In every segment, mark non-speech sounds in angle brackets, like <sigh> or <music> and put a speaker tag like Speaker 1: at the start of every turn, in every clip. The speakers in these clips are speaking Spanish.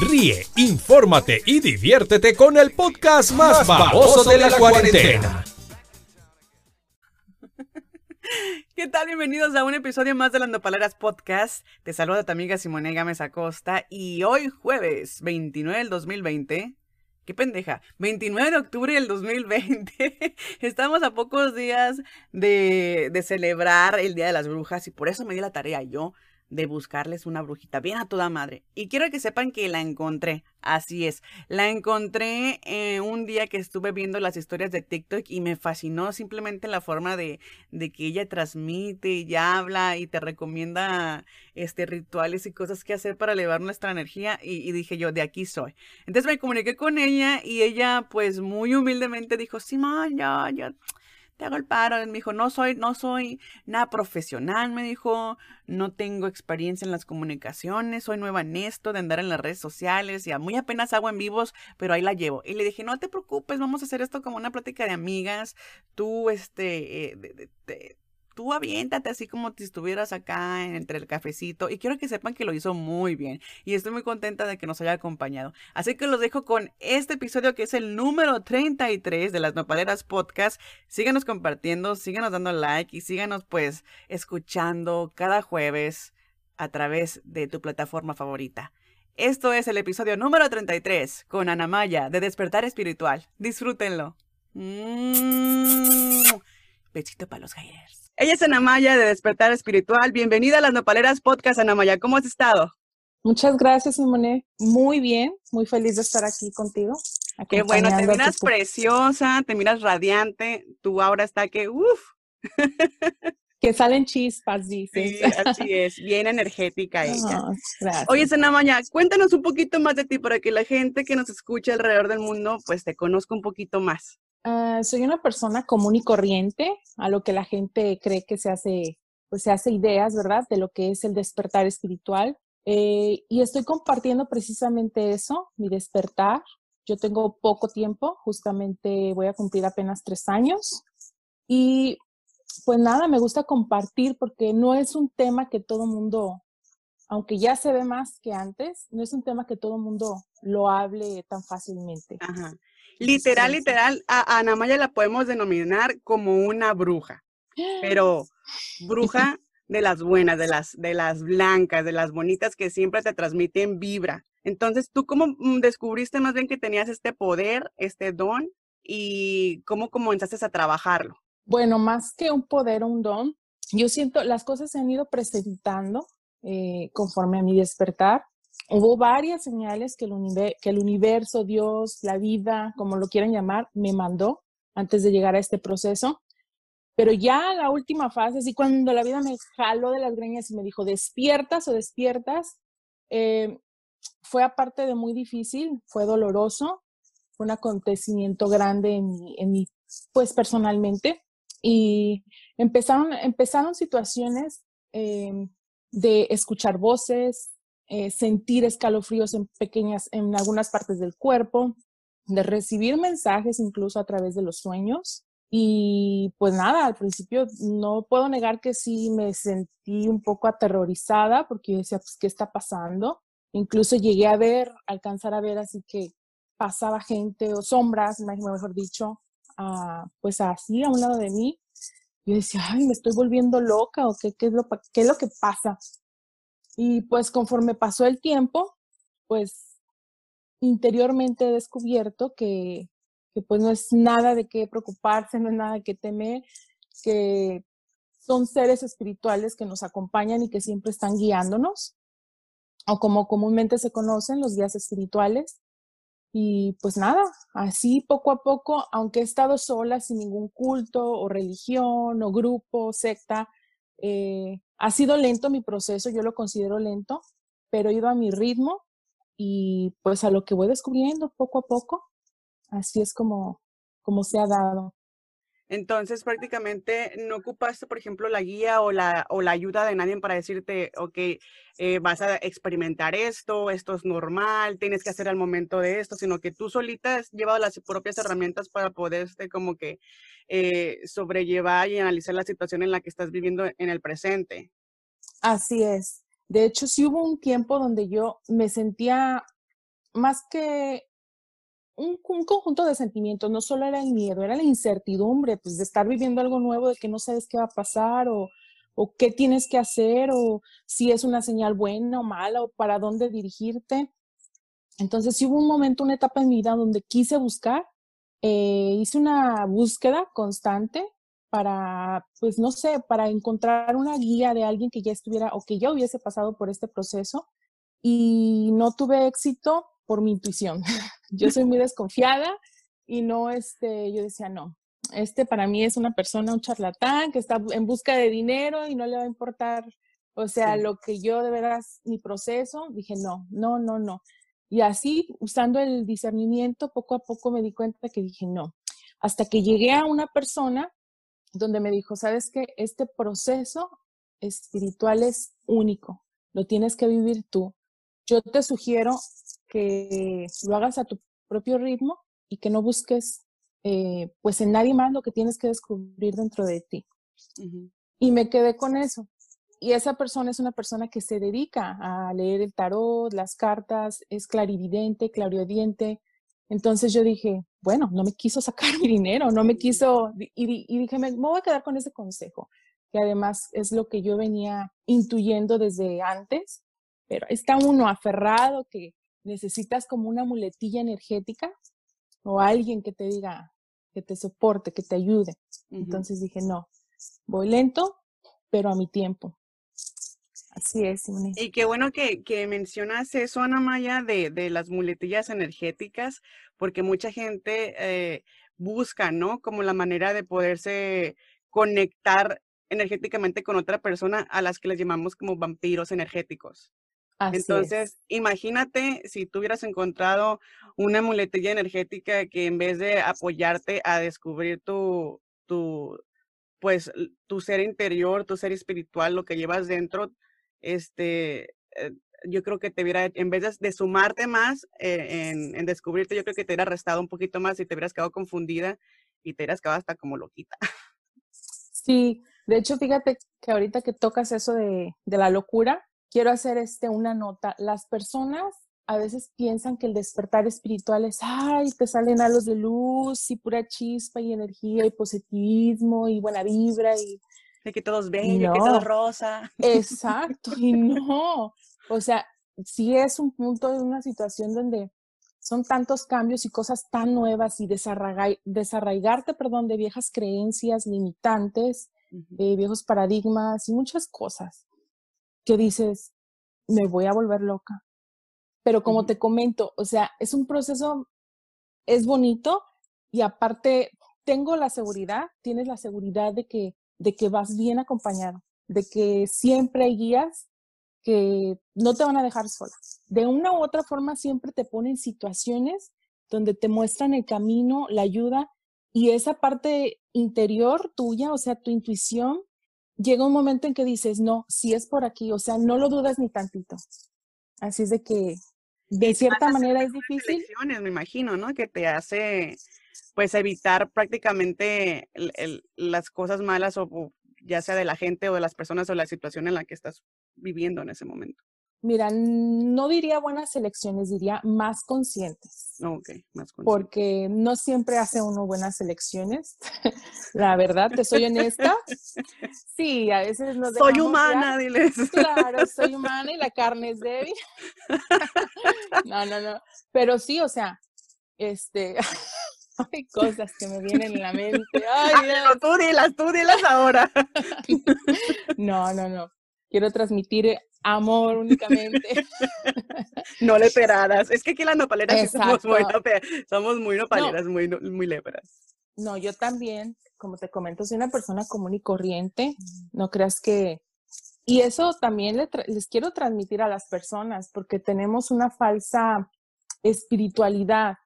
Speaker 1: Ríe, infórmate y diviértete con el podcast más, baboso de la, cuarentena. <laughs>
Speaker 2: ¿Qué tal? Bienvenidos a un episodio más de las Nopaleras Podcast. Te saluda tu amiga Simone Gámez Acosta y hoy jueves 29 del 2020 Qué pendeja. 29 de octubre del 2020. <laughs> Estamos a pocos días de, de, celebrar el Día de las Brujas y por eso me di la tarea yo de buscarles una brujita bien a toda madre. Y quiero que sepan que la encontré. Así es. La encontré eh, un día que estuve viendo las historias de TikTok y me fascinó simplemente la forma de, de que ella transmite y habla y te recomienda este, rituales y cosas que hacer para elevar nuestra energía. Y, dije yo, de aquí soy. Entonces me comuniqué con ella y ella pues muy humildemente dijo, sí, ya, ya te hago el paro. me dijo, no soy, no soy nada profesional, me dijo, no tengo experiencia en las comunicaciones, soy nueva en esto, de andar en las redes sociales, ya muy apenas hago en vivos, pero ahí la llevo. Y le dije, no te preocupes, vamos a hacer esto como una plática de amigas, tú, este, eh, tú aviéntate así como si estuvieras acá entre el cafecito. Y quiero que sepan que lo hizo muy bien. Y estoy muy contenta de que nos haya acompañado. Así que los dejo con este episodio que es el número 33 de las Nopaleras Podcast. Síganos compartiendo, síganos dando like y síganos pues escuchando cada jueves a través de tu plataforma favorita. Esto es el episodio número 33 con Ana Maya de Despertar Espiritual. Disfrútenlo. Besito para los haters. Ella es Anamaya de Despertar Espiritual. Bienvenida a las Nopaleras Podcast, Anamaya. ¿Cómo has estado?
Speaker 3: Muchas gracias, Simone. Muy bien, muy feliz de estar aquí contigo.
Speaker 2: Qué bueno, te miras preciosa, te miras radiante, tu aura está que, uff. <laughs>
Speaker 3: que salen chispas, dices.
Speaker 2: Sí, así es, bien energética <laughs> ella. gracias. Oye, Sanamaya, cuéntanos un poquito más de ti para que la gente que nos escucha alrededor del mundo, pues te conozca un poquito más.
Speaker 3: Ah, soy una persona común y corriente, a lo que la gente cree que se hace, pues se hace ideas, ¿verdad? De lo que es el despertar espiritual. Eh, y estoy compartiendo precisamente eso, mi despertar. Yo tengo poco tiempo, justamente voy a cumplir apenas tres años. Y pues nada, me gusta compartir porque no es un tema que todo mundo, aunque ya se ve más que antes, no es un tema que todo mundo lo hable tan fácilmente.
Speaker 2: Ajá. Literal, literal, a Ana Maya la podemos denominar como una bruja, pero bruja de las buenas, de las, de las blancas, de las bonitas que siempre te transmiten vibra. Entonces, ¿tú cómo mm, descubriste más bien que tenías este poder, este don, y cómo comenzaste a trabajarlo?
Speaker 3: Bueno, más que un poder o un don, yo siento las cosas se han ido presentando eh, conforme a mi despertar hubo varias señales que el, universo, Dios, la vida, como lo quieran llamar, me mandó antes de llegar a este proceso. Pero ya la última fase, así cuando la vida me jaló de las greñas y me dijo, despiertas o despiertas, eh, fue aparte de muy difícil, fue doloroso, fue un acontecimiento grande en mi, en mi pues personalmente. Y empezaron, empezaron situaciones eh, de escuchar voces, eh, sentir escalofríos en pequeñas, en algunas partes del cuerpo, de recibir mensajes incluso a través de los sueños. Y pues nada, al principio no puedo negar que sí me sentí un poco aterrorizada porque yo decía, pues, ¿qué está pasando? Incluso llegué a ver, alcanzar a ver así que pasaba gente o sombras, mejor dicho, pues así a un lado de mí. Yo decía, ay, me estoy volviendo loca o qué, qué, es, lo, qué es lo que pasa. Y pues conforme pasó el tiempo, pues interiormente he descubierto que, que pues no es nada de qué preocuparse, no es nada qué temer, que son seres espirituales que nos acompañan y que siempre están guiándonos, o como comúnmente se conocen, los guías espirituales. Y pues nada, así poco a poco, aunque he estado sola, sin ningún culto o religión o grupo, secta, eh, ha sido lento mi proceso, yo lo considero lento, pero he ido a mi ritmo y pues a lo que voy descubriendo poco a poco, así es como, como se ha dado.
Speaker 2: Entonces, prácticamente no ocupaste, por ejemplo, la guía o la, o la ayuda de nadie para decirte, ok, eh, vas a experimentar esto, esto es normal, tienes que hacer al momento de esto, sino que tú solita has llevado las propias herramientas para poder, este, como que, eh, sobrellevar y analizar la situación en la que estás viviendo en el presente.
Speaker 3: Así es. De hecho, sí hubo un tiempo donde yo me sentía más que un, conjunto de sentimientos, no solo era el miedo, era la incertidumbre, pues de estar viviendo algo nuevo, de que no sabes qué va a pasar o, o qué tienes que hacer o si es una señal buena o mala o para dónde dirigirte. Entonces, sí hubo un momento, una etapa en mi vida donde quise buscar, eh, hice una búsqueda constante para, pues no sé, para encontrar una guía de alguien que ya estuviera o que ya hubiese pasado por este proceso y no tuve éxito por mi intuición. <laughs> yo soy muy desconfiada y no, este, yo decía, no, este para mí es una persona, un charlatán que está en busca de dinero y no le va a importar, o sea, lo que yo de veras, mi proceso, dije, no, no, no, no. Y así, usando el discernimiento, poco a poco me di cuenta que dije, no. Hasta que llegué a una persona donde me dijo, sabes que este proceso espiritual es único, lo tienes que vivir tú. Yo te sugiero que lo hagas a tu propio ritmo y que no busques eh, pues en nadie más lo que tienes que descubrir dentro de ti. Y me quedé con eso. Y esa persona es una persona que se dedica a leer el tarot, las cartas, es clarividente, clariodiente. Entonces yo dije, bueno, no me quiso sacar <laughs> mi dinero, no me quiso, y, y dije, me, me voy a quedar con ese consejo, que además es lo que yo venía intuyendo desde antes, pero está uno aferrado que necesitas como una muletilla energética o alguien que te diga, que te soporte, que te ayude. Entonces dije, no, voy lento, pero a mi tiempo. Así es,
Speaker 2: Y qué bueno que, que mencionas eso, Ana Maya, de, de, las muletillas energéticas, porque mucha gente eh, busca, ¿no? Como la manera de poderse conectar energéticamente con otra persona a las que les llamamos como vampiros energéticos. Entonces, imagínate si tú hubieras encontrado una muletilla energética que en vez de apoyarte a descubrir tu, tu, pues, tu ser interior, tu ser espiritual, lo que llevas dentro, este, eh, yo creo que te hubiera, en vez de, sumarte más eh, en, en, descubrirte, yo creo que te hubiera restado un poquito más y te hubieras quedado confundida y te hubieras quedado hasta como loquita.
Speaker 3: Sí, de hecho, fíjate que ahorita que tocas eso de, de la locura, quiero hacer este, una nota. Las personas a veces piensan que el despertar espiritual es, ay, te salen halos de luz y pura chispa y energía y positivismo y buena vibra y...
Speaker 2: De que todos ven, que todo rosa. <laughs>
Speaker 3: Exacto, y no. O sea, sí es un punto de una situación donde son tantos cambios y cosas tan nuevas y desarraigarte, perdón, de viejas creencias limitantes, de viejos paradigmas y muchas cosas que dices, me voy a volver loca. Pero como te comento, o sea, es un proceso, es bonito y aparte tengo la seguridad, tienes la seguridad de que, de que vas bien acompañado, de que siempre hay guías que no te van a dejar sola. De una u otra forma siempre te ponen situaciones donde te muestran el camino, la ayuda y esa parte interior tuya, o sea, tu intuición, llega un momento en que dices, no, si es por aquí, o sea, no lo dudas ni tantito. Así es de que, de cierta manera es difícil.
Speaker 2: Me imagino, ¿no? Que te hace, pues, evitar prácticamente las cosas malas o, ya sea de la gente o de las personas o la situación en la que estás viviendo en ese momento.
Speaker 3: Mira, no diría buenas elecciones, diría más conscientes.
Speaker 2: Ok, más conscientes.
Speaker 3: Porque no siempre hace uno buenas elecciones. <laughs> La verdad, te soy honesta. Sí, a veces nos
Speaker 2: Soy humana, diles. <laughs>
Speaker 3: Claro, soy humana y la carne es débil. <laughs> No, no, no. Pero sí, o sea, este, hay cosas que me vienen en la mente. Ay,
Speaker 2: no, tú dilas, tú dilas ahora.
Speaker 3: No, no, no. Quiero transmitir amor únicamente. <laughs>
Speaker 2: no leperadas. Es que aquí las nopaleras somos muy, somos muy nopaleras, muy, muy léperas.
Speaker 3: No, yo también, como te comento, soy una persona común y corriente. No creas que... Y eso también les quiero transmitir a las personas, porque tenemos una falsa espiritualidad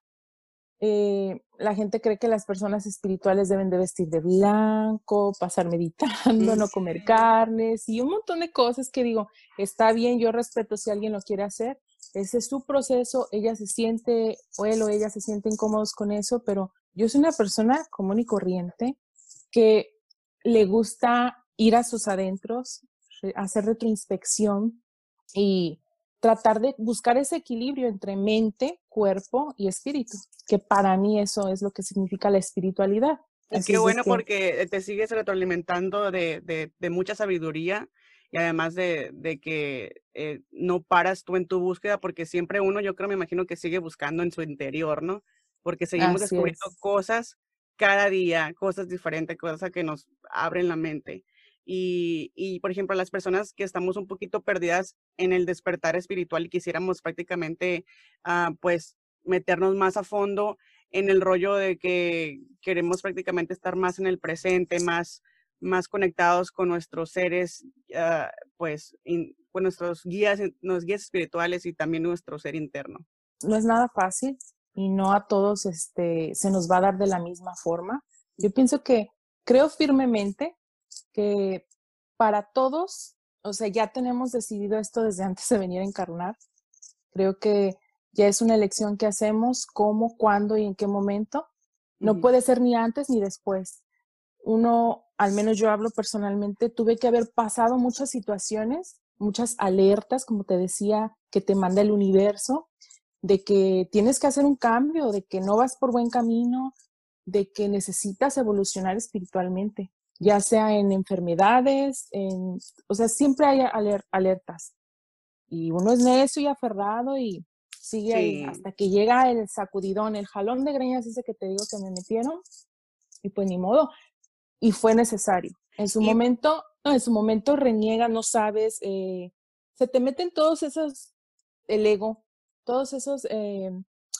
Speaker 3: eh, la gente cree que las personas espirituales deben de vestir de blanco, pasar meditando, no comer carnes y un montón de cosas que digo, está bien, yo respeto si alguien lo quiere hacer, ese es su proceso, ella se siente, o él o ella se siente incómodos con eso, pero yo soy una persona común y corriente que le gusta ir a sus adentros, hacer retroinspección y tratar de buscar ese equilibrio entre mente, cuerpo y espíritu, que para mí eso es lo que significa la espiritualidad.
Speaker 2: Es que bueno porque te sigues retroalimentando de, de, de, mucha sabiduría y además de, de que eh, no paras tú en tu búsqueda porque siempre uno, yo creo, me imagino que sigue buscando en su interior, ¿no? Porque seguimos descubriendo cosas cada día, cosas diferentes, cosas que nos abren la mente. Y, y, por ejemplo, las personas que estamos un poquito perdidas en el despertar espiritual y quisiéramos prácticamente, uh, pues, meternos más a fondo en el rollo de que queremos prácticamente estar más en el presente, más, más conectados con nuestros seres, uh, pues, in, con nuestros guías, nuestros guías espirituales y también nuestro ser interno.
Speaker 3: No es nada fácil y no a todos este, se nos va a dar de la misma forma. Yo pienso que creo firmemente que para todos, o sea, ya tenemos decidido esto desde antes de venir a encarnar. Creo que ya es una elección que hacemos, cómo, cuándo y en qué momento. No uh -huh. puede ser ni antes ni después. Uno, al menos yo hablo personalmente, tuve que haber pasado muchas situaciones, muchas alertas, como te decía, que te manda el universo, de que tienes que hacer un cambio, de que no vas por buen camino, de que necesitas evolucionar espiritualmente, ya sea en enfermedades, en, o sea, siempre hay aler alertas. Y uno es necio y aferrado y sigue sí. ahí hasta que llega el sacudidón, el jalón de greñas ese que te digo que me metieron y pues ni modo. Y fue necesario. En su y... momento, no, en su momento reniega, no sabes, eh, se te meten todos esos, el ego, todos esos eh,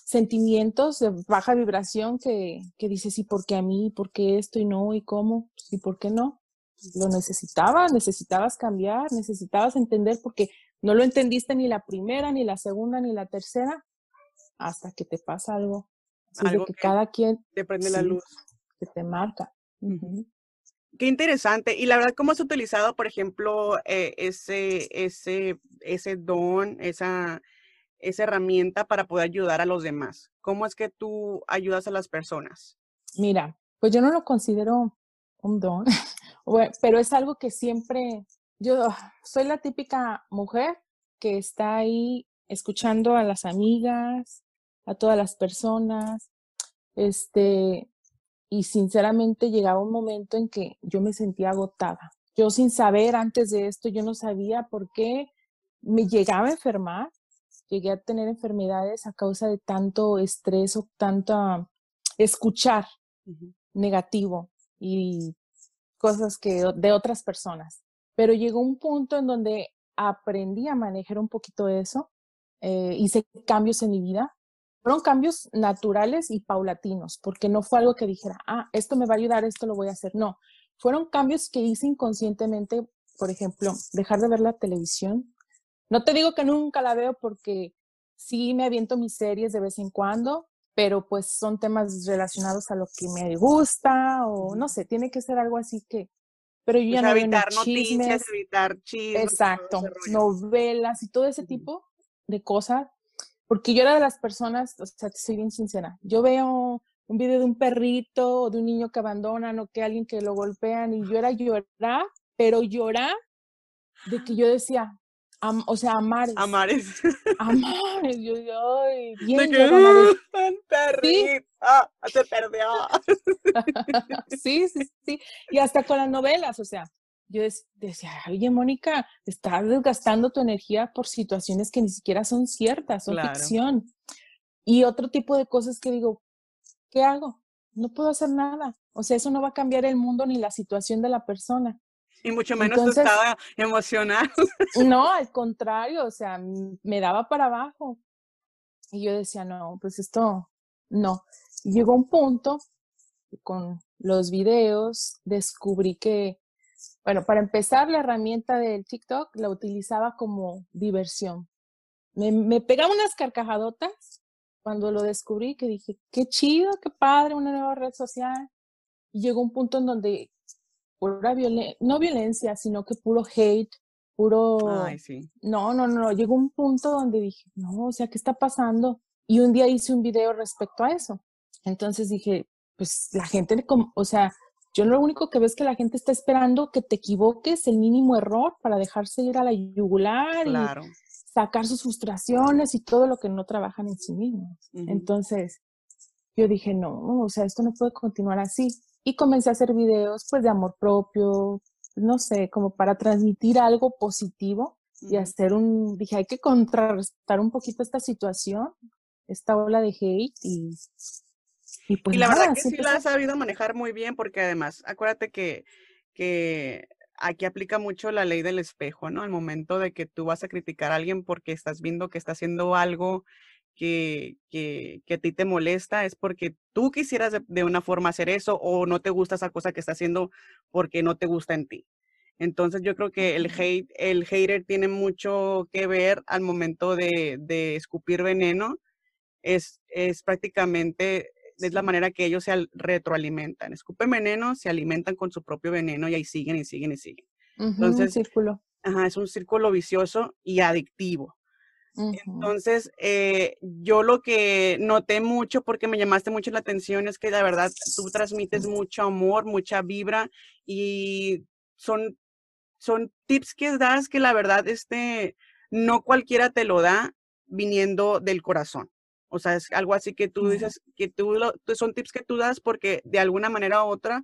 Speaker 3: sentimientos de baja vibración que, que dices, ¿y por qué a mí? ¿Por qué esto y no? ¿Y cómo? ¿Y por qué no? Lo necesitabas, necesitabas cambiar, necesitabas entender porque no lo entendiste ni la primera, ni la segunda, ni la tercera, hasta que te pasa algo. Así algo que, que, cada quien
Speaker 2: te prende sí, la luz.
Speaker 3: Que te marca. Uh -huh.
Speaker 2: Qué interesante. Y la verdad, ¿cómo has utilizado, por ejemplo, eh, ese, ese, ese don, esa, esa herramienta para poder ayudar a los demás? ¿Cómo es que tú ayudas a las personas?
Speaker 3: Mira, pues yo no lo considero un don, <laughs> pero es algo que siempre yo soy la típica mujer que está ahí escuchando a las amigas, a todas las personas, este, y sinceramente llegaba un momento en que yo me sentía agotada. Yo sin saber antes de esto, yo no sabía por qué me llegaba a enfermar, llegué a tener enfermedades a causa de tanto estrés o tanto escuchar uh -huh. negativo y cosas que de otras personas pero llegó un punto en donde aprendí a manejar un poquito eso, eh, hice cambios en mi vida, fueron cambios naturales y paulatinos, porque no fue algo que dijera, ah, esto me va a ayudar, esto lo voy a hacer, no, fueron cambios que hice inconscientemente, por ejemplo, dejar de ver la televisión. No te digo que nunca la veo porque sí me aviento mis series de vez en cuando, pero pues son temas relacionados a lo que me gusta o no sé, tiene que ser algo así que, pero yo ya
Speaker 2: pues
Speaker 3: no
Speaker 2: evitar
Speaker 3: veo
Speaker 2: noticias, evitar chismes.
Speaker 3: Exacto, novelas y todo ese tipo de cosas, porque yo era de las personas, o sea, te soy bien sincera, yo veo un video de un perrito o de un niño que abandonan o que alguien que lo golpean y yo era llorar, pero llorar de que <gasps> yo decía, am, o sea, amares. <laughs>
Speaker 2: Amares.
Speaker 3: Amares, yo, yo, bien,
Speaker 2: que, perrito, ¿Sí? se perdió. <laughs>
Speaker 3: sí, sí, sí. Y hasta con las novelas, o sea, yo decía, oye, Mónica, estás desgastando tu energía por situaciones que ni siquiera son ciertas, son claro. ficción. Y otro tipo de cosas que digo, ¿qué hago? No puedo hacer nada. O sea, eso no va a cambiar el mundo ni la situación de la persona.
Speaker 2: Y mucho menos Entonces, estaba emocionado. <laughs>
Speaker 3: No, al contrario, o sea, me daba para abajo. Y yo decía, no, pues esto, no. Llegó un punto con los videos, descubrí que, bueno, para empezar, la herramienta del TikTok la utilizaba como diversión. Me, me pegaba unas carcajadotas cuando lo descubrí, que dije, qué chido, qué padre, una nueva red social. Y llegó un punto en donde pura violencia, no violencia, sino que puro hate, puro...
Speaker 2: Ay, sí.
Speaker 3: No, no, no, llegó un punto donde dije, no, o sea, ¿qué está pasando? Y un día hice un video respecto a eso. Entonces dije, pues la gente, o sea, yo lo único que veo es que la gente está esperando que te equivoques el mínimo error para dejarse ir a la yugular.
Speaker 2: Claro.
Speaker 3: Y sacar sus frustraciones y todo lo que no trabajan en sí mismos. Entonces, yo dije, no, o sea, esto no puede continuar así. Y comencé a hacer videos, pues, de amor propio, no sé, como para transmitir algo positivo y hacer un, dije, hay que contrarrestar un poquito esta situación, esta ola de hate y...
Speaker 2: Y, pues la verdad que sí la has sabido manejar muy bien porque además, acuérdate que, que aquí aplica mucho la ley del espejo, ¿no? Al momento de que tú vas a criticar a alguien porque estás viendo que está haciendo algo que, que, que a ti te molesta, es porque tú quisieras de, una forma hacer eso o no te gusta esa cosa que está haciendo porque no te gusta en ti. Entonces yo creo que el hate, el hater tiene mucho que ver al momento de, de escupir veneno. Es, es prácticamente es la manera que ellos se retroalimentan. Escupen veneno, se alimentan con su propio veneno y ahí siguen y siguen y siguen.
Speaker 3: Entonces, un círculo.
Speaker 2: Ajá, es un círculo vicioso y adictivo. Entonces, eh, yo lo que noté mucho, porque me llamaste mucho la atención, es que la verdad tú transmites mucho amor, mucha vibra y son, son tips que das que la verdad este, no cualquiera te lo da viniendo del corazón. O sea, es algo así que tú dices, que tú, son tips que tú das porque de alguna manera u otra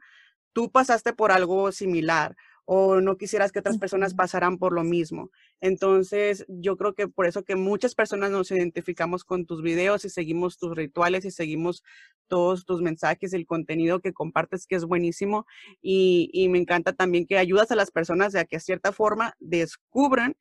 Speaker 2: tú pasaste por algo similar o no quisieras que otras personas pasaran por lo mismo. Entonces, yo creo que por eso que muchas personas nos identificamos con tus videos y seguimos tus rituales y seguimos todos tus mensajes, el contenido que compartes, que es buenísimo. Y, y me encanta también que ayudas a las personas a que a cierta forma descubran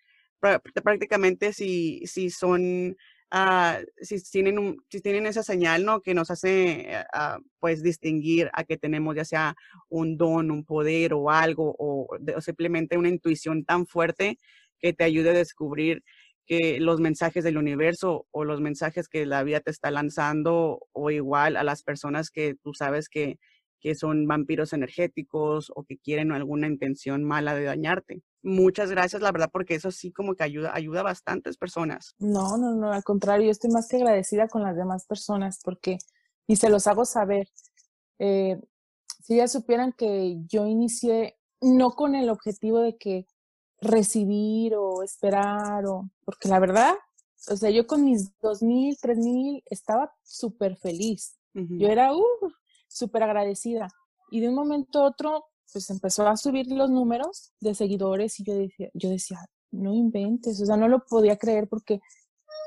Speaker 2: prácticamente si, si son Ah, si, tienen un, si tienen esa señal, ¿no? Que nos hace, uh, pues, distinguir a que tenemos ya sea un don, un poder o algo, o, simplemente una intuición tan fuerte que te ayude a descubrir que los mensajes del universo o los mensajes que la vida te está lanzando o igual a las personas que tú sabes que, que son vampiros energéticos o que quieren alguna intención mala de dañarte muchas gracias, la verdad, porque eso sí como que ayuda, ayuda a bastantes personas.
Speaker 3: No, no, no, al contrario, yo estoy más que agradecida con las demás personas porque, y se los hago saber, eh, si ya supieran que yo inicié no con el objetivo de que recibir o esperar, o, porque la verdad, o sea, yo con mis dos mil, tres mil estaba súper feliz. Yo era uh, súper agradecida. Y de un momento a otro pues empezó a subir los números de seguidores y yo decía, yo decía, no inventes, o sea, no lo podía creer porque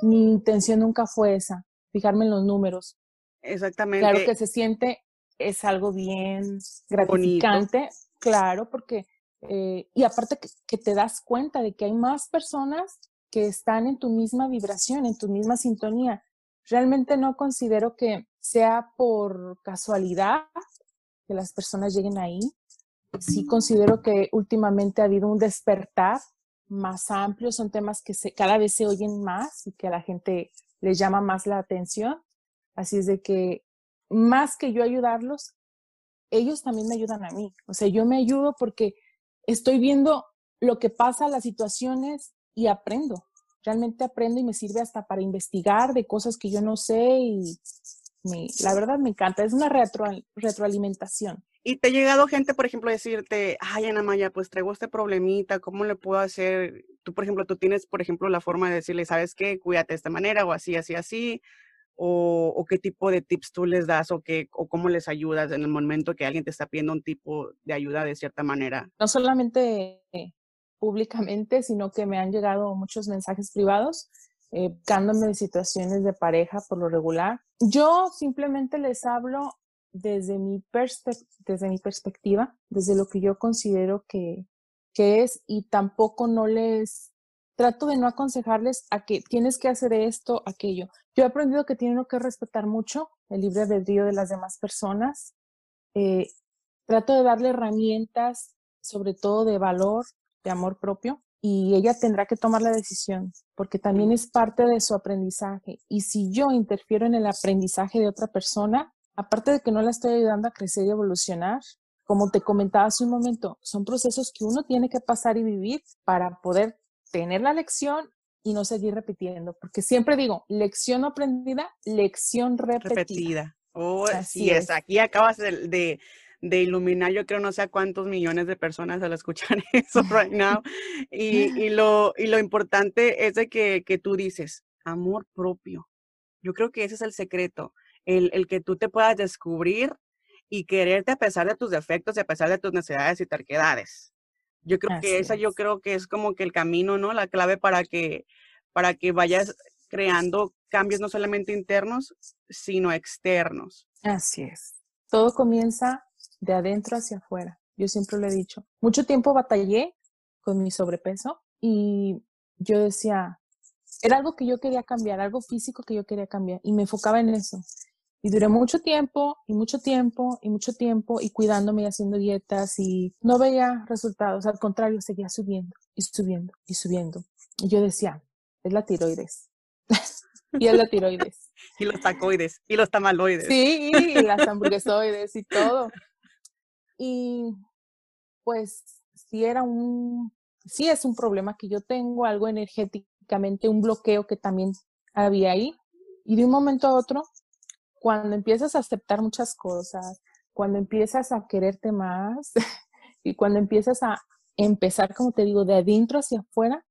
Speaker 3: mi intención nunca fue esa, fijarme en los números.
Speaker 2: Exactamente.
Speaker 3: Claro que se siente, es algo bien gratificante, claro, porque, eh, y aparte que, que te das cuenta de que hay más personas que están en tu misma vibración, en tu misma sintonía. Realmente no considero que sea por casualidad que las personas lleguen ahí sí considero que últimamente ha habido un despertar más amplio, son temas que cada vez se oyen más y que a la gente les llama más la atención. Así es de que más que yo ayudarlos, ellos también me ayudan a mí. O sea, yo me ayudo porque estoy viendo lo que pasa, las situaciones y aprendo. Realmente aprendo y me sirve hasta para investigar de cosas que yo no sé y la verdad me encanta. Es una retroalimentación.
Speaker 2: Y te ha llegado gente, por ejemplo, a decirte, ay, Ana Maya, pues traigo este problemita, ¿cómo le puedo hacer? Tú, por ejemplo, tú tienes, por ejemplo, la forma de decirle, ¿sabes qué? Cuídate de esta manera o así, así, así. O, qué tipo de tips tú les das o, qué, o cómo les ayudas en el momento que alguien te está pidiendo un tipo de ayuda de cierta manera.
Speaker 3: No solamente públicamente, sino que me han llegado muchos mensajes privados eh, de situaciones de pareja por lo regular. Yo simplemente les hablo desde mi, desde mi perspectiva, desde lo que yo considero que, que es y tampoco no les trato de no aconsejarles a que tienes que hacer esto, aquello. Yo he aprendido que tienen que respetar mucho el libre albedrío de las demás personas. Eh, trato de darle herramientas, sobre todo de valor, de amor propio, y ella tendrá que tomar la decisión, porque también es parte de su aprendizaje. Y si yo interfiero en el aprendizaje de otra persona, aparte de que no la estoy ayudando a crecer y evolucionar, como te comentaba hace un momento, son procesos que uno tiene que pasar y vivir para poder tener la lección y no seguir repitiendo, porque siempre digo, lección aprendida, lección repetida.
Speaker 2: repetida. Oh, así es. aquí acabas de, de iluminar, yo creo, no sé a cuántos millones de personas al escuchar <laughs> eso right now. Y, y, lo, y lo importante es de que, que tú dices, amor propio. Yo creo que ese es el secreto, el, el que tú te puedas descubrir y quererte a pesar de tus defectos y a pesar de tus necesidades y terquedades. Yo creo que esa yo creo que es como que el camino, ¿no? La clave para que para que vayas creando cambios no solamente internos, sino externos.
Speaker 3: Así es. Todo comienza de adentro hacia afuera. Yo siempre lo he dicho. Mucho tiempo batallé con mi sobrepeso y yo decía, era algo que yo quería cambiar, algo físico que yo quería cambiar y me enfocaba en eso. Y duré mucho tiempo y mucho tiempo y mucho tiempo y cuidándome y haciendo dietas y no veía resultados. Al contrario, seguía subiendo y subiendo y subiendo. Y yo decía, es la tiroides. <laughs> y es la tiroides. <laughs>
Speaker 2: y los tacoides y los tamaloides.
Speaker 3: Sí, y las hamburguesoides y todo. Y pues sí era un, sí es un problema que yo tengo, algo energéticamente, un bloqueo que también había ahí. Y de un momento a otro cuando empiezas a aceptar muchas cosas, cuando empiezas a quererte más <laughs> y cuando empiezas a empezar, como te digo, de adentro hacia afuera,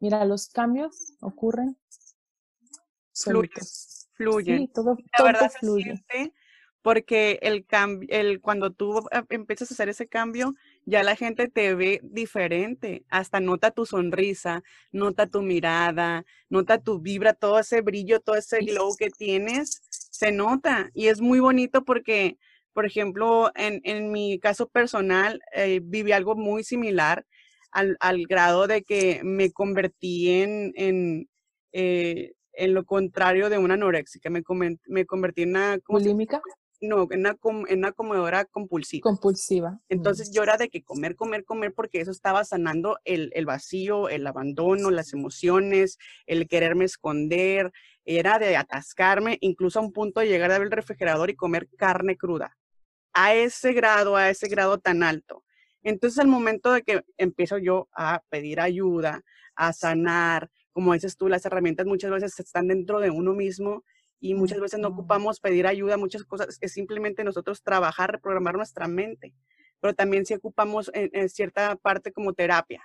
Speaker 3: mira, los cambios ocurren.
Speaker 2: Fluyen, fluyen.
Speaker 3: Sí, todo, todo fluye
Speaker 2: porque el, el cuando tú eh, empiezas a hacer ese cambio, ya la gente te ve diferente, hasta nota tu sonrisa, nota tu mirada, nota tu vibra, todo ese brillo, todo ese glow que tienes, se nota y es muy bonito porque, por ejemplo, en, en mi caso personal, eh, viví algo muy similar al, al, grado de que me convertí en, en eh, en lo contrario de una anoréxica, me, me convertí en una...
Speaker 3: ¿Bulímica?
Speaker 2: No, en una, comedora compulsiva.
Speaker 3: Compulsiva.
Speaker 2: Entonces yo era de que comer, comer, comer, porque eso estaba sanando el, vacío, el abandono, las emociones, el quererme esconder, era de atascarme, incluso a un punto de llegar a ver el refrigerador y comer carne cruda. A ese grado, a ese grado tan alto. Entonces al momento de que empiezo yo a pedir ayuda, a sanar, como dices tú, las herramientas muchas veces están dentro de uno mismo y muchas veces no ocupamos pedir ayuda, muchas cosas, es simplemente nosotros trabajar, reprogramar nuestra mente, pero también si ocupamos en, cierta parte como terapia.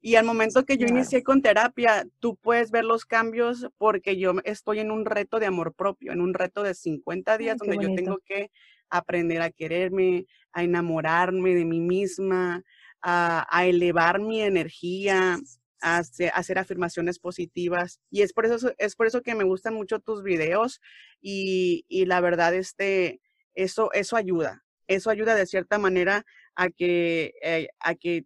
Speaker 2: Y al momento que yo inicié con terapia, tú puedes ver los cambios porque yo estoy en un reto de amor propio, en un reto de 50 días donde yo tengo que aprender a quererme, a enamorarme de mí misma, a, a elevar mi energía, hacer, afirmaciones positivas. Y es por eso, es por eso que me gustan mucho tus videos y, la verdad, este, eso, eso ayuda. Eso ayuda de cierta manera a que, eh, a que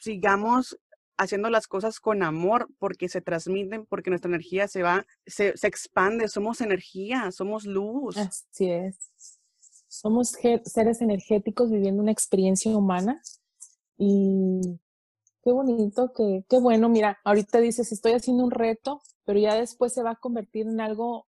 Speaker 2: sigamos haciendo las cosas con amor porque se transmiten, porque nuestra energía se va, se, se expande, somos energía, somos luz.
Speaker 3: Así es. Somos seres energéticos viviendo una experiencia humana y qué bonito, que, qué bueno. Mira, ahorita dices, estoy haciendo un reto, pero ya después se va a convertir en algo.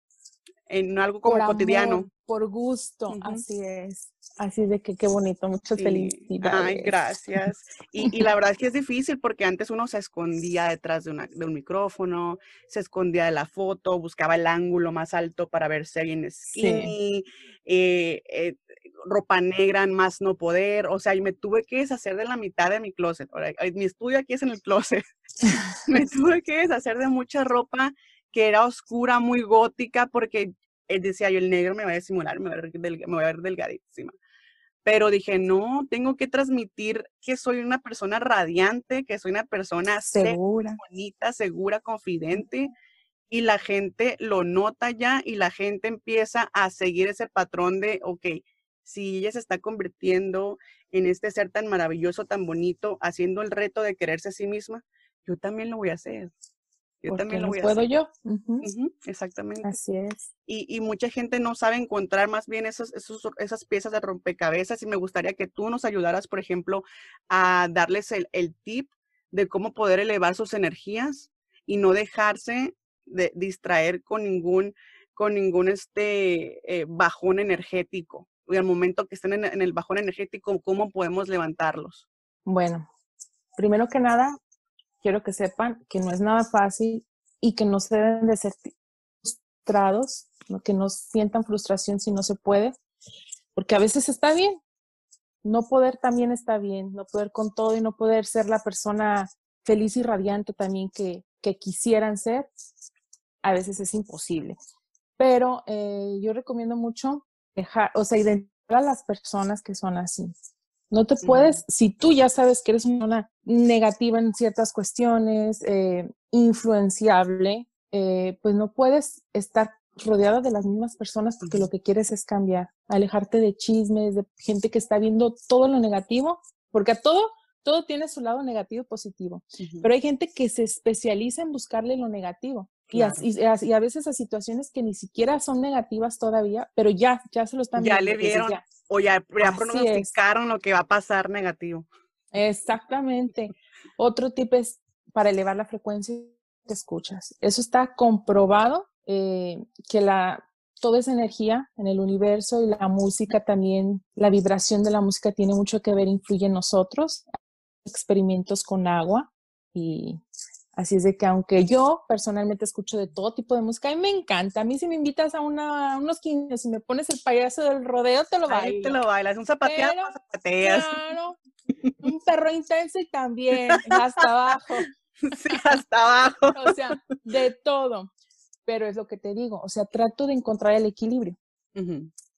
Speaker 2: En algo como cotidiano.
Speaker 3: por gusto, así es. Así de que qué bonito, muchas felicidades.
Speaker 2: Ay, gracias. Y, y, la verdad es que es difícil porque antes uno se escondía detrás de, una, de, un micrófono, se escondía de la foto, buscaba el ángulo más alto para verse bien skinny, eh, eh, ropa negra más no poder, o sea, y me tuve que deshacer de la mitad de mi closet. Mi estudio aquí es en el closet. <laughs> me tuve que deshacer de mucha ropa que era oscura, muy gótica, porque él decía yo, el negro me va a disimular, me va a ver, me va a ver delgadísima. Pero dije, no, tengo que transmitir que soy una persona radiante, que soy una persona
Speaker 3: segura,
Speaker 2: bonita, segura, confidente, y la gente lo nota ya y la gente empieza a seguir ese patrón de, ok, si ella se está convirtiendo en este ser tan maravilloso, tan bonito, haciendo el reto de quererse a sí misma, yo también lo voy a hacer.
Speaker 3: Yo también lo voy a puedo yo.
Speaker 2: exactamente.
Speaker 3: Así es.
Speaker 2: Y, mucha gente no sabe encontrar más bien esos, esas piezas de rompecabezas y me gustaría que tú nos ayudaras, por ejemplo, a darles el, tip de cómo poder elevar sus energías y no dejarse de distraer con ningún, con ningún este, eh, bajón energético y al momento que estén en, el bajón energético, ¿cómo podemos levantarlos?
Speaker 3: Bueno, primero que nada, quiero que sepan que no es nada fácil y que no se deben de ser frustrados, que no sientan frustración si no se puede, porque a veces está bien, no poder también está bien, no poder con todo y no poder ser la persona feliz y radiante también que, que quisieran ser, a veces es imposible. Pero eh, yo recomiendo mucho dejar, o sea, identificar a las personas que son así. No te puedes, si tú ya sabes que eres una negativa en ciertas cuestiones, eh, influenciable, eh, pues no puedes estar rodeada de las mismas personas porque lo que quieres es cambiar, alejarte de chismes, de gente que está viendo todo lo negativo, porque a todo, todo tiene su lado negativo y positivo, pero hay gente que se especializa en buscarle lo negativo. Y, a, veces a situaciones que ni siquiera son negativas todavía, pero ya, ya se lo están
Speaker 2: viendo. Ya le vieron o ya, ya pronosticaron lo que va a pasar negativo.
Speaker 3: Exactamente. <laughs> Otro tip es para elevar la frecuencia que escuchas. Eso está comprobado eh, que la, toda esa energía en el universo y la música también, la vibración de la música tiene mucho que ver, influye en nosotros. Experimentos con agua y así es de que aunque yo personalmente escucho de todo tipo de música, y me encanta. A mí si me invitas a, una, unos 15 y me pones el payaso del rodeo, te lo bailas.
Speaker 2: te lo bailas, un zapateado, zapateas.
Speaker 3: Claro, <laughs> un perro intenso y también hasta abajo. <laughs>
Speaker 2: Sí, hasta abajo. <laughs>
Speaker 3: o sea, de todo pero es lo que te digo, o sea, trato de encontrar el equilibrio.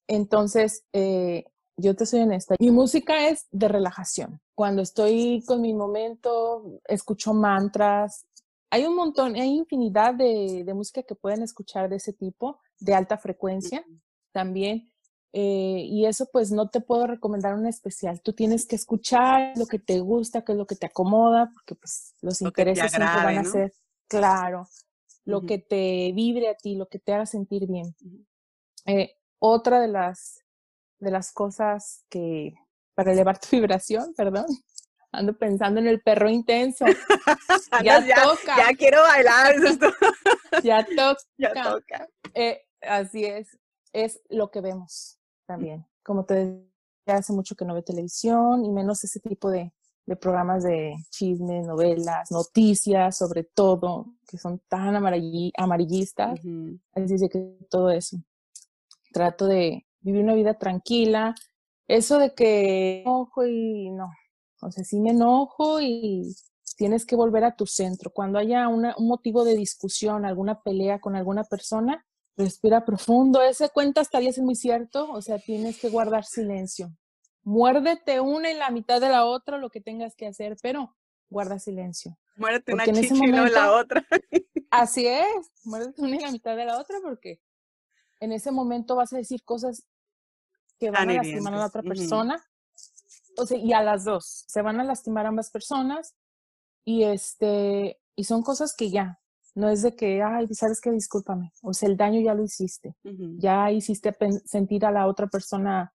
Speaker 3: Entonces, eh, yo te soy honesta, mi música es de relajación. Cuando estoy con mi momento, escucho mantras. Hay un montón, hay infinidad de, música que pueden escuchar de ese tipo, de alta frecuencia también. Eh, y eso pues no te puedo recomendar un especial. Tú tienes que escuchar lo que te gusta, qué es lo que te acomoda, porque pues los intereses siempre van a ser, claro, lo que te vibre a ti, lo que te haga sentir bien. Eh, otra de las, de las cosas que, para elevar tu <laughs> vibración, perdón, ando pensando en el perro intenso. <laughs>
Speaker 2: ya, toca. Ya quiero bailar. <laughs>
Speaker 3: ya toca.
Speaker 2: Ya toca.
Speaker 3: Eh, así es. Es lo que vemos también. Como te decía, hace mucho que no ve televisión y menos ese tipo de, de programas de chismes, novelas, noticias, sobre todo, que son tan amarillistas. Así es que todo eso. Trato de vivir una vida tranquila. Eso de que enojo y no. O sea, sí me enojo y tienes que volver a tu centro. Cuando haya un motivo de discusión, alguna pelea con alguna persona, respira profundo. Ese cuenta hasta es muy cierto. O sea, tienes que guardar silencio muérdete una y la mitad de la otra, lo que tengas que hacer, pero guarda silencio.
Speaker 2: Muérdete una chichi y la otra. <laughs>
Speaker 3: así es, muérdete una y la mitad de la otra, porque en ese momento vas a decir cosas que van a lastimar a la otra persona. O sea, y a las dos, se van a lastimar ambas personas y este, y son cosas que ya, no es de que, ay, sabes que discúlpame, o sea, el daño ya lo hiciste, ya hiciste sentir a la otra persona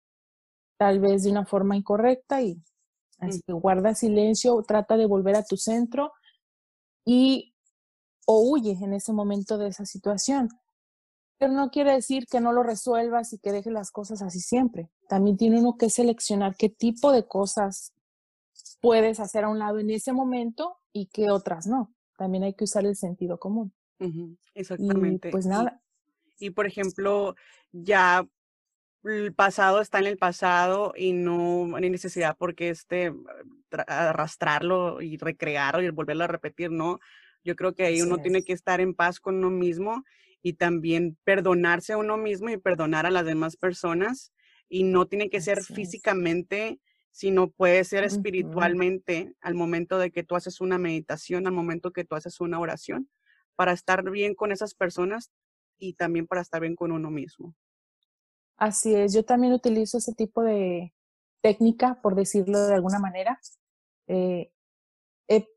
Speaker 3: tal vez de una forma incorrecta y así que guarda silencio, trata de volver a tu centro y o huye en ese momento de esa situación. Pero no quiere decir que no lo resuelvas y que dejes las cosas así siempre. También tiene uno que seleccionar qué tipo de cosas puedes hacer a un lado en ese momento y qué otras no. También hay que usar el sentido común.
Speaker 2: Exactamente.
Speaker 3: pues nada.
Speaker 2: y, por ejemplo, ya el pasado está en el pasado y no hay necesidad porque este arrastrarlo y recrearlo y volverlo a repetir, ¿no? Yo creo que ahí uno tiene que estar en paz con uno mismo y también perdonarse a uno mismo y perdonar a las demás personas y no tiene que ser físicamente, sino puede ser espiritualmente al momento de que tú haces una meditación, al momento que tú haces una oración, para estar bien con esas personas y también para estar bien con uno mismo.
Speaker 3: Así es, yo también utilizo ese tipo de técnica, por decirlo de alguna manera. Eh, he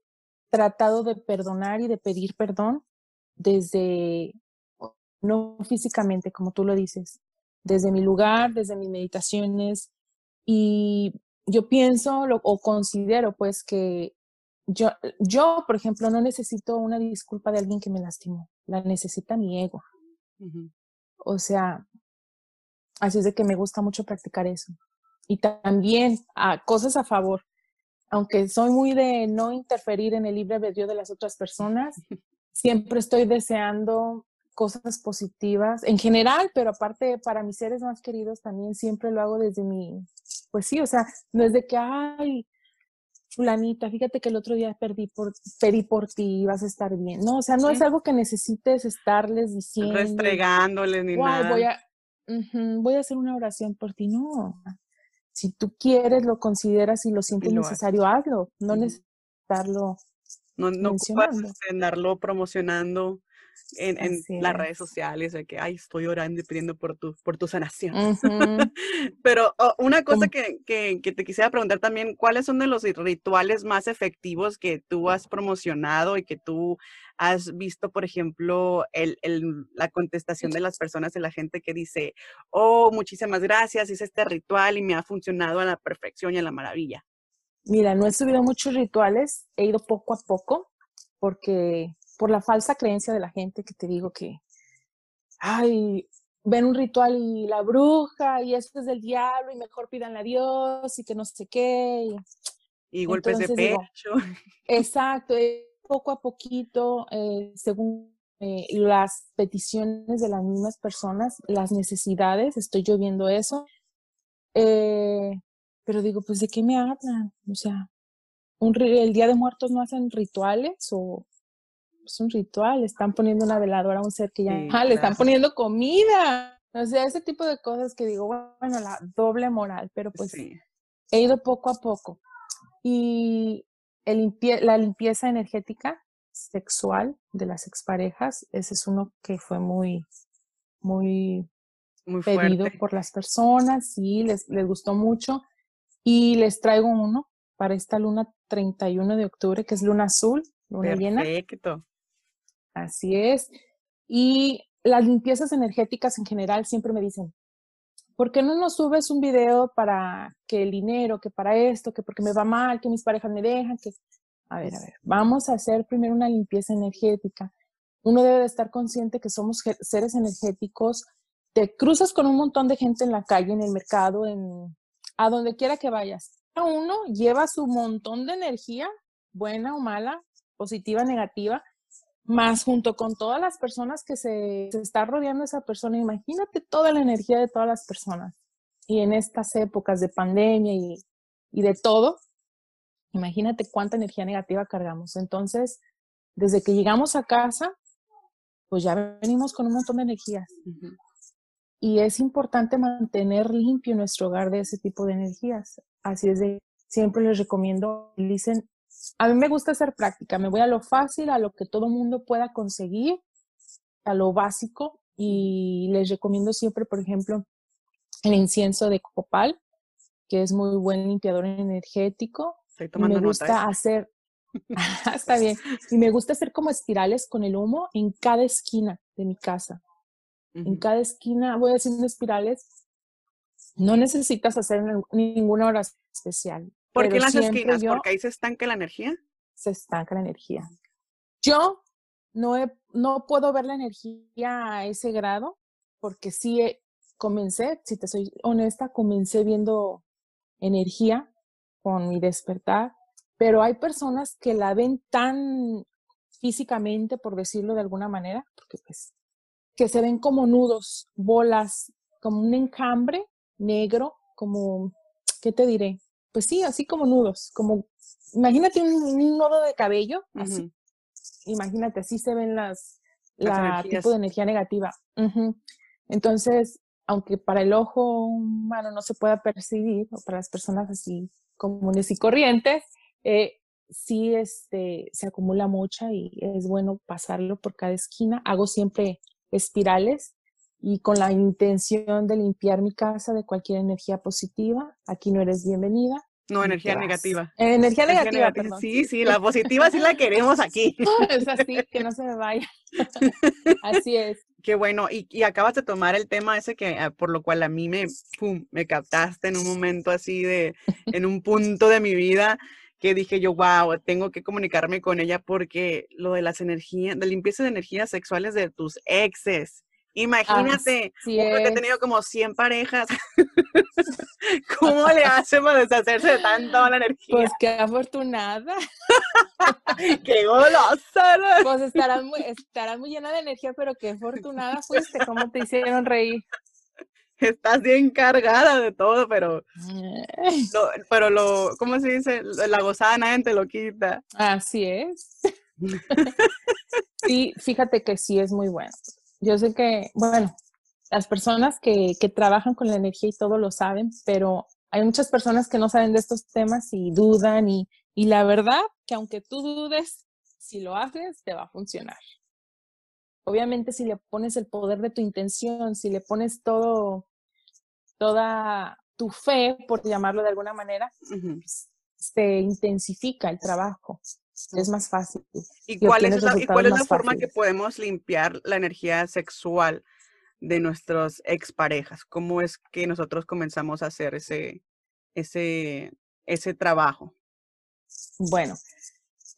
Speaker 3: tratado de perdonar y de pedir perdón desde, no físicamente, como tú lo dices, desde mi lugar, desde mis meditaciones. Y yo pienso o considero pues que yo, yo, por ejemplo, no necesito una disculpa de alguien que me lastimó, la necesita mi ego. O sea, Así es de que me gusta mucho practicar eso. Y también a cosas a favor. Aunque soy muy de no interferir en el libre albedrío de las otras personas, <laughs> siempre estoy deseando cosas positivas en general, pero aparte para mis seres más queridos también siempre lo hago desde mi, pues sí, o sea, no es de que, ay, fulanita, fíjate que el otro día perdí por, pedí por ti, vas a estar bien. No, o sea, no es algo que necesites estarles diciendo.
Speaker 2: Restregándoles ni nada.
Speaker 3: Voy a, voy a hacer una oración por ti. No, si tú quieres, lo consideras y lo sientes necesario, hazlo. No necesitarlo
Speaker 2: no, no ocupas andarlo promocionando en, en las redes sociales de que, ay, estoy orando y pidiendo por tu, por tu sanación. <laughs> Pero oh, una cosa que, que, que, te quisiera preguntar también, ¿cuáles son de los rituales más efectivos que tú has promocionado y que tú has visto, por ejemplo, el, el, la contestación de las personas, de la gente que dice, oh, muchísimas gracias, hice este ritual y me ha funcionado a la perfección y a la maravilla?
Speaker 3: Mira, no he subido muchos rituales, he ido poco a poco, porque por la falsa creencia de la gente que te digo que, ay, ven un ritual y la bruja y esto es del diablo y mejor pidan a Dios y que no sé qué.
Speaker 2: Y, golpes de pecho. <laughs>
Speaker 3: exacto, eh, poco a poquito, eh, según eh, las peticiones de las mismas personas, las necesidades, estoy yo viendo eso. pero digo, pues ¿de qué me hablan? O sea, un, el Día de Muertos no hacen rituales o es un ritual, están poniendo una veladora a un ser que ya ah, le están poniendo comida. O sea, ese tipo de cosas que digo, bueno, la doble moral, pero pues he ido poco a poco. Y el la limpieza energética sexual de las exparejas, ese es uno que fue muy, muy, muy pedido por las personas, sí, les, les gustó mucho. Y les traigo uno para esta luna 31 de octubre, que es luna azul, luna
Speaker 2: Perfecto.
Speaker 3: Así es. Y las limpiezas energéticas en general siempre me dicen, ¿por qué no nos subes un video para que el dinero, que para esto, que porque me va mal, que mis parejas me dejan, que... A ver, a ver, vamos a hacer primero una limpieza energética. Uno debe de estar consciente que somos seres energéticos. Te cruzas con un montón de gente en la calle, en el mercado, en a donde quiera que vayas. Cada uno lleva su montón de energía, buena o mala, positiva, negativa, más junto con todas las personas que se, está rodeando esa persona. Imagínate toda la energía de todas las personas. Y en estas épocas de pandemia y, y de todo, imagínate cuánta energía negativa cargamos. Entonces, desde que llegamos a casa, pues ya venimos con un montón de energías. Y es importante mantener limpio nuestro hogar de ese tipo de energías. Así es de, siempre les recomiendo, dicen a mí me gusta ser práctica, me voy a lo fácil, a lo que todo mundo pueda conseguir, a lo básico y les recomiendo siempre, por ejemplo, el incienso de copal, que es muy buen limpiador energético. me gusta hacer, <laughs> está bien, y me gusta hacer como espirales con el humo en cada esquina de mi casa. En cada esquina voy haciendo espirales. No necesitas hacer ninguna hora especial.
Speaker 2: ¿Por qué las esquinas? ¿Porque ahí se estanca la energía?
Speaker 3: Se estanca la energía. Yo no, no puedo ver la energía a ese grado porque sí comencé, si te soy honesta, comencé viendo energía con mi despertar, pero hay personas que la ven tan físicamente, por decirlo de alguna manera, porque pues, que se ven como nudos, bolas, como un encambre negro, como, ¿qué te diré? Pues sí, así como nudos, como, imagínate un, nudo de cabello, así. Imagínate, así se ven las, la tipo de energía negativa. Entonces, aunque para el ojo humano no se pueda percibir, o para las personas así comunes y corrientes, eh, sí este, se acumula mucha y es bueno pasarlo por cada esquina. Hago siempre espirales y con la intención de limpiar mi casa de cualquier energía positiva. Aquí no eres bienvenida.
Speaker 2: No, energía negativa.
Speaker 3: energía, negativa, perdón.
Speaker 2: Sí, sí, la positiva sí la queremos aquí. <laughs>
Speaker 3: es así, que no se me vaya. <laughs> así es.
Speaker 2: Qué bueno, y, y, acabas de tomar el tema ese que ah, por lo cual a mí me, pum, me captaste en un momento así de, en un punto de mi vida que dije yo, wow, tengo que comunicarme con ella porque lo de las energías, de limpieza de energías sexuales de tus exes, Imagínate, Así que he tenido como 100 parejas. <laughs> ¿Cómo le hace para deshacerse de tanta mala energía?
Speaker 3: Pues qué afortunada. <laughs>
Speaker 2: qué golosa.
Speaker 3: Pues estarás muy, estarás muy llena de energía, pero qué afortunada fuiste. ¿Cómo te hicieron reír?
Speaker 2: Estás bien cargada de todo, pero, pero lo, ¿cómo se dice? La gozada nadie te lo quita.
Speaker 3: Así es. <laughs> sí, fíjate que sí es muy bueno. Yo sé que, bueno, las personas que, que trabajan con la energía y todo lo saben, pero hay muchas personas que no saben de estos temas y dudan y, y la verdad que aunque tú dudes, si lo haces, te va a funcionar. Obviamente si le pones el poder de tu intención, si le pones todo, toda tu fe, por llamarlo de alguna manera, se intensifica el trabajo es más fácil.
Speaker 2: ¿Y cuál es la, cuál es la forma que podemos limpiar la energía sexual de nuestras exparejas? ¿Cómo es que nosotros comenzamos a hacer ese, ese, ese trabajo?
Speaker 3: Bueno,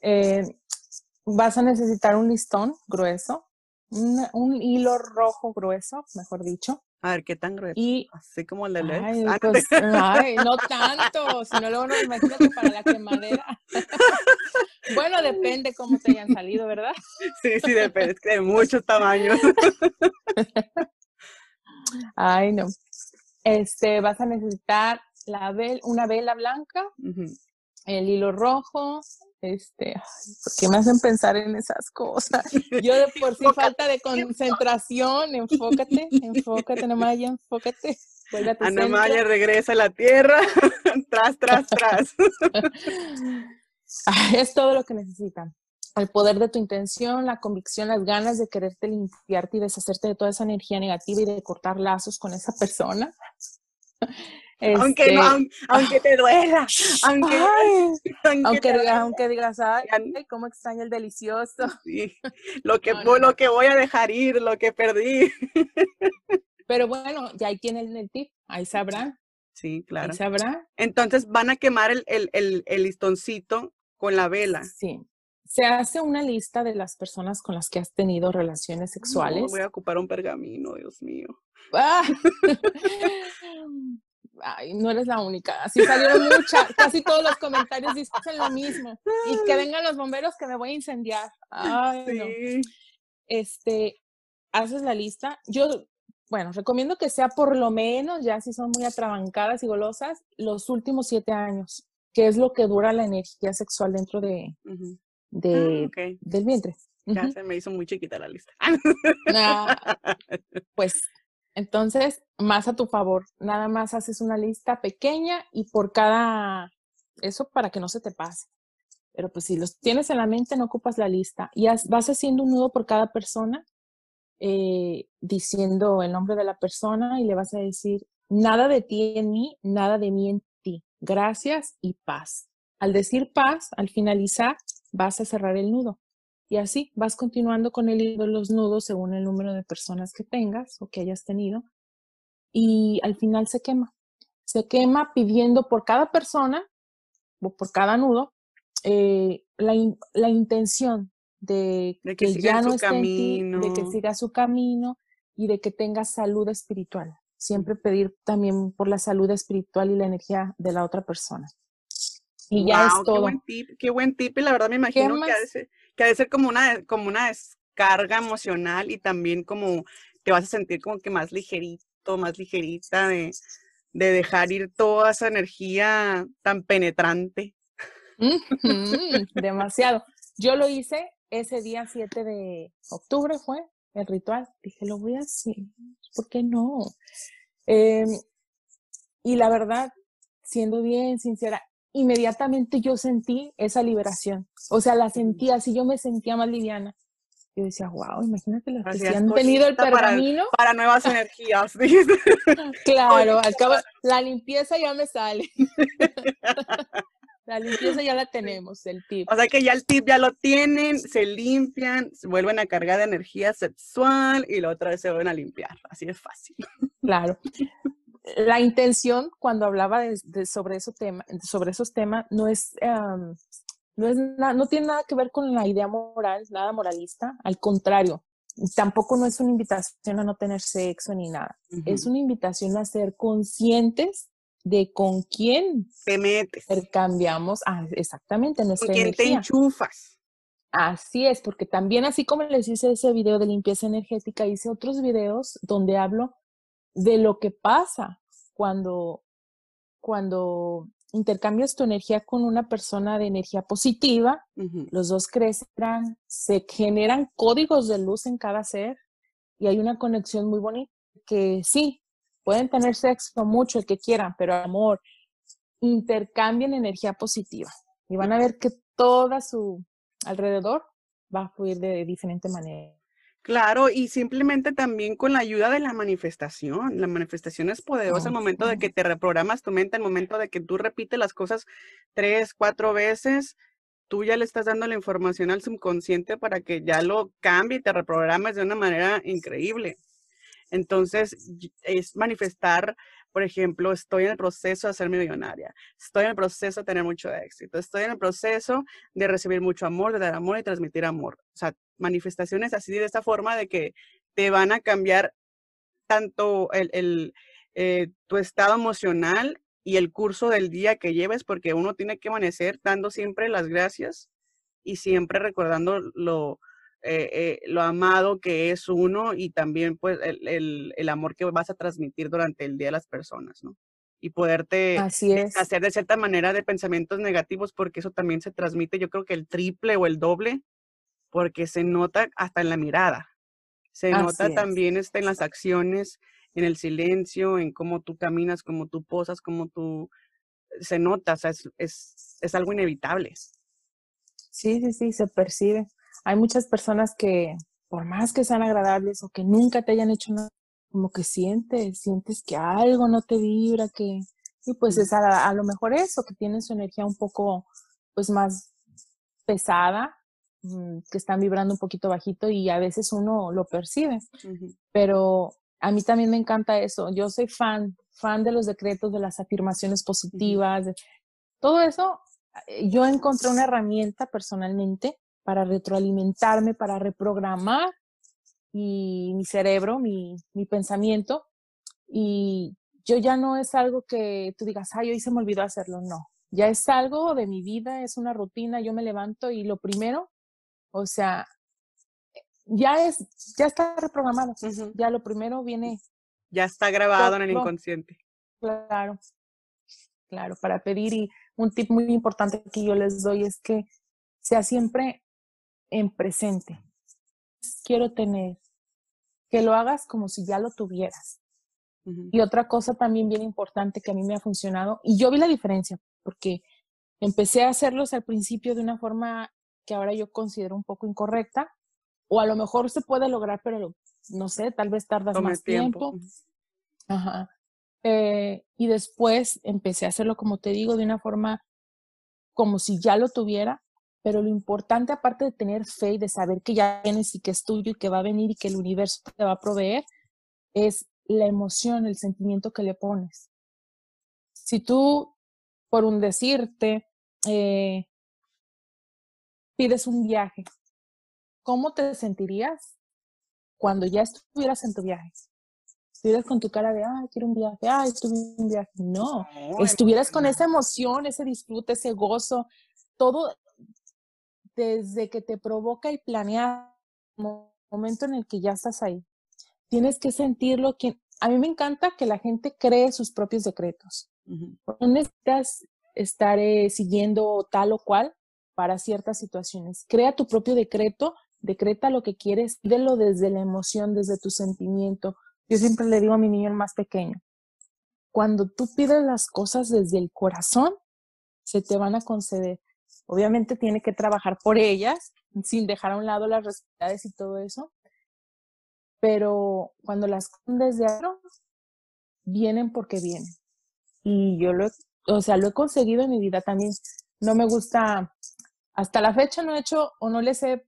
Speaker 3: eh, vas a necesitar un listón grueso, un hilo rojo grueso, mejor dicho,
Speaker 2: a ver, ¿qué tan grueso? Y, Así como el de
Speaker 3: ay, ah, pues, <laughs> ay, no tanto, sino luego no, imagínate para la quemadera. <laughs> bueno, depende cómo te hayan salido, ¿verdad?
Speaker 2: sí, sí, depende, es que de muchos tamaños. <laughs>
Speaker 3: ay, no. Este, vas a necesitar la una vela blanca, el hilo rojo, este, ¿por qué me hacen pensar en esas cosas? <laughs> Yo de por sí falta de concentración, enfócate, enfócate, Ana Maya, enfócate.
Speaker 2: Ana Maya regresa a la tierra, <laughs> tras, tras, tras. <laughs>
Speaker 3: es todo lo que necesitan. El poder de tu intención, la convicción, las ganas de quererte limpiarte y deshacerte de toda esa energía negativa y de cortar lazos con esa persona
Speaker 2: aunque, no, este, aunque, te duela, aunque, <laughs>
Speaker 3: aunque, digas, ay, cómo extraño el delicioso. <laughs>
Speaker 2: lo, que, lo que voy a dejar ir, lo que perdí.
Speaker 3: Pero bueno, ya ahí tienen el tip, ahí sabrán.
Speaker 2: Sí, claro.
Speaker 3: Ahí sabrán.
Speaker 2: Entonces van a quemar el, el, el, listoncito con la vela.
Speaker 3: Sí. Se hace una lista de las personas con las que has tenido relaciones sexuales.
Speaker 2: voy a ocupar un pergamino, Dios mío.
Speaker 3: Ah. <laughs> ay, no eres la única. Así salieron muchas, <laughs> casi todos los comentarios dicen lo mismo. Y que vengan los bomberos que me voy a incendiar. Ay, Este, haces la lista. Yo, bueno, recomiendo que sea por lo menos, ya si son muy atrabancadas y golosas, los últimos siete años, que es lo que dura la energía sexual dentro de, de ah, del vientre.
Speaker 2: Ya se me hizo muy chiquita la lista.
Speaker 3: Ah, <laughs> pues entonces, más a tu favor, nada más haces una lista pequeña y por cada, eso para que no se te pase. Pero pues si los tienes en la mente, no ocupas la lista. Y vas haciendo un nudo por cada persona, eh, diciendo el nombre de la persona y le vas a decir, nada de ti en mí, nada de mí en ti. Gracias y paz. Al decir paz, al finalizar, vas a cerrar el nudo. Y así vas continuando con el hilo de los nudos según el número de personas que tengas o que hayas tenido. Y al final se quema. Se quema pidiendo por cada persona o por cada nudo eh, la, la, intención de,
Speaker 2: que, ya no esté
Speaker 3: camino. de que siga su camino y de que tenga salud espiritual. Siempre pedir también por la salud espiritual y la energía de la otra persona.
Speaker 2: Y ya es todo. Qué buen tip, qué buen tip. Y la verdad me imagino que a que debe ser como una, como una descarga emocional y también como te vas a sentir como que más ligerito, más ligerita de, de dejar ir toda esa energía tan penetrante.
Speaker 3: demasiado. Yo lo hice ese día 7 de octubre, fue el ritual. Dije, lo voy a hacer, ¿por qué no? Em, y la verdad, siendo bien sincera, inmediatamente yo sentí esa liberación. O sea, la sentía así, yo me sentía más liviana. Yo decía, wow, imagínate las que han tenido el pergamino.
Speaker 2: Para, nuevas energías. <laughs>
Speaker 3: claro, al cabo, <laughs> la limpieza ya me sale. la limpieza ya la tenemos, el tip.
Speaker 2: O sea que ya el tip ya lo tienen, se limpian, se vuelven a cargar de energía sexual y la otra vez se vuelven a limpiar. Así es fácil.
Speaker 3: Claro la intención cuando hablaba de, sobre, eso tema, sobre esos temas no es, no, es no tiene nada que ver con la idea moral, nada moralista, al contrario, tampoco no es una invitación a no tener sexo ni nada. Es una invitación a ser conscientes de con quién
Speaker 2: te metes.
Speaker 3: Intercambiamos, ah, exactamente, nuestra
Speaker 2: ¿Con quién te enchufas?
Speaker 3: Así es, porque también así como les hice ese video de limpieza energética, hice otros videos donde hablo de lo que pasa cuando, cuando intercambias tu energía con una persona de energía positiva, los dos crecen, se generan códigos de luz en cada ser y hay una conexión muy bonita que sí, pueden tener sexo mucho, el que quieran, pero amor, intercambien energía positiva y van a ver que toda su alrededor va a fluir de diferente manera.
Speaker 2: Claro, y simplemente también con la ayuda de la manifestación. La manifestación es poderosa al momento de que te reprogramas tu mente, al momento de que tú repites las cosas tres, cuatro veces, tú ya le estás dando la información al subconsciente para que ya lo cambie y te reprogrames de una manera increíble. Entonces, es manifestar, por ejemplo, estoy en el proceso de hacerme millonaria, estoy en el proceso de tener mucho éxito, estoy en el proceso de recibir mucho amor, de dar amor y transmitir amor. O sea, manifestaciones así de esta forma de que te van a cambiar tanto el, eh, tu estado emocional y el curso del día que lleves, porque uno tiene que amanecer dando siempre las gracias y siempre recordando lo, eh, eh, lo amado que es uno y también pues el, el, amor que vas a transmitir durante el día a las personas, ¿no? Y poderte hacer de cierta manera de pensamientos negativos porque eso también se transmite, yo creo que el triple o el doble, porque se nota hasta en la mirada, se nota también este, en las acciones, en el silencio, en cómo tú caminas, cómo tú posas, cómo tú, se nota, o sea, es, es, es algo inevitable.
Speaker 3: Sí, sí, sí, se percibe hay muchas personas que, por más que sean agradables o que nunca te hayan hecho nada, como que sientes, sientes que algo no te vibra, que, y pues es a, lo mejor eso, que tienen su energía un poco, pues más pesada, mm, que están vibrando un poquito bajito y a veces uno lo percibe. Pero a mí también me encanta eso. Yo soy fan, fan de los decretos, de las afirmaciones positivas, todo eso. Yo encontré una herramienta personalmente para retroalimentarme, para reprogramar y mi cerebro, mi, mi pensamiento. Y yo ya no es algo que tú digas, ay, hoy se me olvidó hacerlo. No, ya es algo de mi vida, es una rutina. Yo me levanto y lo primero, o sea, ya es, ya está reprogramado. Ya lo primero viene.
Speaker 2: Ya está grabado en el inconsciente.
Speaker 3: Claro, claro, para pedir. Y un tip muy importante que yo les doy es que sea siempre en presente. Quiero tener, que lo hagas como si ya lo tuvieras. Y otra cosa también bien importante que a mí me ha funcionado, y yo vi la diferencia, porque empecé a hacerlos al principio de una forma que ahora yo considero un poco incorrecta, o a lo mejor se puede lograr, pero no sé, tal vez tardas más tiempo. Ajá. Eh, y después empecé a hacerlo, como te digo, de una forma como si ya lo tuviera, pero lo importante, aparte de tener fe y de saber que ya tienes y que es tuyo y que va a venir y que el universo te va a proveer, es la emoción, el sentimiento que le pones. Si tú, por un decirte, eh, pides un viaje, ¿cómo te sentirías cuando ya estuvieras en tu viaje? Estuvieras con tu cara de, ay, quiero un viaje, ay, estuve en un viaje. No, estuvieras con esa emoción, ese disfrute, ese gozo, todo desde que te provoca el planear, momento en el que ya estás ahí. Tienes que sentirlo. Que, a mí me encanta que la gente cree sus propios decretos. No necesitas estar eh, siguiendo tal o cual para ciertas situaciones. Crea tu propio decreto, decreta lo que quieres, pídelo desde la emoción, desde tu sentimiento. Yo siempre le digo a mi niño más pequeño, cuando tú pides las cosas desde el corazón, se te van a conceder. Obviamente tiene que trabajar por ellas, sin dejar a un lado las responsabilidades y todo eso. Pero cuando las desde adentro, vienen porque vienen. Y yo lo, o sea, lo he conseguido en mi vida también. No me gusta, hasta la fecha no he hecho o no les he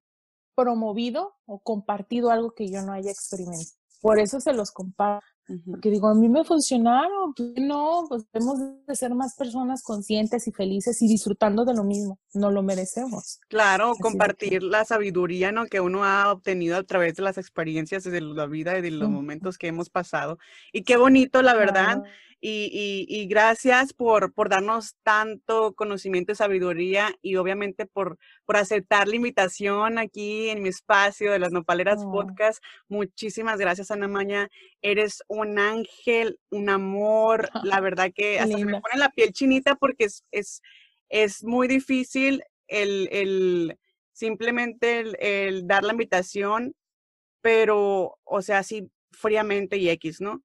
Speaker 3: promovido o compartido algo que yo no haya experimentado. Por eso se los comparto. Porque digo, a mí me funcionaron, pues no, pues debemos de ser más personas conscientes y felices y disfrutando de lo mismo, no lo merecemos.
Speaker 2: Claro, compartir la sabiduría ¿no? que uno ha obtenido a través de las experiencias de la vida y de los momentos que hemos pasado. Y qué bonito, la verdad. Y, y, gracias por, por darnos tanto conocimiento y sabiduría y obviamente por, por aceptar la invitación aquí en mi espacio de las Nopaleras Podcast. Muchísimas gracias, Ana Maña. Eres un ángel, un amor. La verdad que hasta se me pone la piel chinita porque es, es, es muy difícil el, el simplemente el, el dar la invitación, pero, o sea, así fríamente y X, ¿no?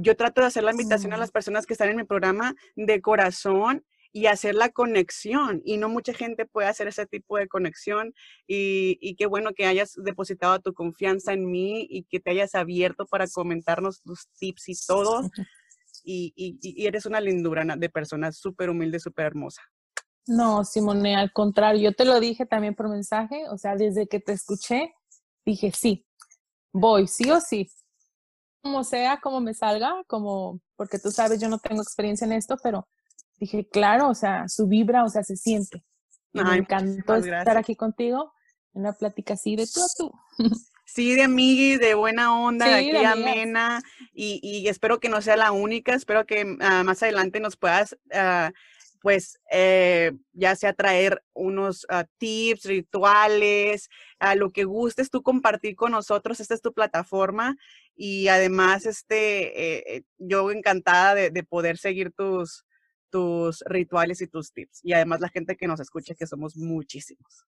Speaker 2: Yo trato de hacer la invitación a las personas que están en mi programa de corazón y hacer la conexión. Y no mucha gente puede hacer ese tipo de conexión. Y, qué bueno que hayas depositado tu confianza en mí y que te hayas abierto para comentarnos tus tips y todo. <laughs> Y, y eres una lindura de persona súper humilde, súper hermosa.
Speaker 3: No, Simone, al contrario, yo te lo dije también por mensaje, o sea, desde que te escuché, dije, sí, voy, sí o sí como sea, como me salga, como, porque tú sabes, yo no tengo experiencia en esto, pero dije, claro, o sea, su vibra, o sea, se siente. me encantó estar aquí contigo en una plática así de tú a tú.
Speaker 2: Sí, de amigui, de buena onda, de aquí amena, y, y, espero que no sea la única, espero que ah, más adelante nos puedas uh, pues eh, ya sea traer unos ah, tips, rituales, a lo que gustes tú compartir con nosotros. Esta es tu plataforma y además este, eh, yo encantada de, poder seguir tus, tus rituales y tus tips. Y además la gente que nos escucha, que somos muchísimos.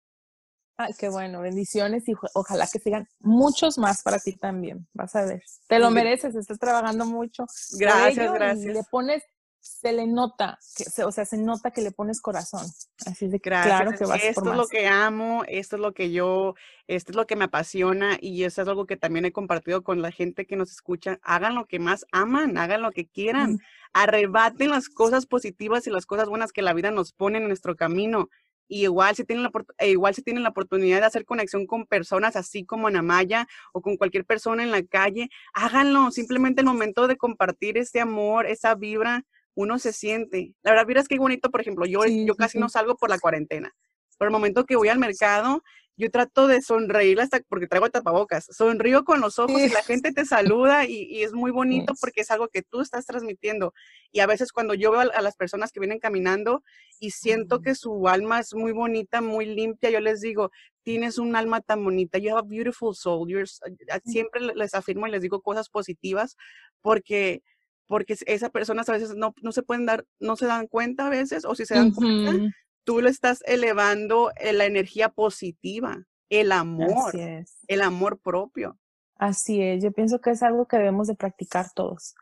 Speaker 3: Ay, qué bueno, bendiciones y ojalá que sigan muchos más para ti también. Vas a ver, te lo mereces, estás trabajando mucho.
Speaker 2: Gracias, gracias.
Speaker 3: le pones se le nota, que, o sea, se nota que le pones corazón. Así de claro que vas
Speaker 2: Esto
Speaker 3: por
Speaker 2: es lo que amo, esto es lo que yo, esto es lo que me apasiona y eso es algo que también he compartido con la gente que nos escucha. Hagan lo que más aman, hagan lo que quieran, arrebaten las cosas positivas y las cosas buenas que la vida nos pone en nuestro camino. Y igual si tienen la, e igual si tienen la oportunidad de hacer conexión con personas así como Anamaya o con cualquier persona en la calle, háganlo. Simplemente el momento de compartir ese amor, esa vibra, uno se siente. La verdad, miras qué bonito, por ejemplo, yo, yo casi no salgo por la cuarentena. Por el momento que voy al mercado, yo trato de sonreír hasta porque traigo tapabocas. Sonrío con los ojos y la gente te saluda y, es muy bonito porque es algo que tú estás transmitiendo. Y a veces cuando yo veo a, las personas que vienen caminando y siento que su alma es muy bonita, muy limpia, yo les digo, tienes un alma tan bonita, you have a beautiful soul. siempre les afirmo y les digo cosas positivas porque porque esas personas a veces no, no se pueden dar, no se dan cuenta a veces, o si se dan cuenta, tú le estás elevando eh, la energía positiva, el amor, el amor propio.
Speaker 3: Así es, yo pienso que es algo que debemos de practicar todos,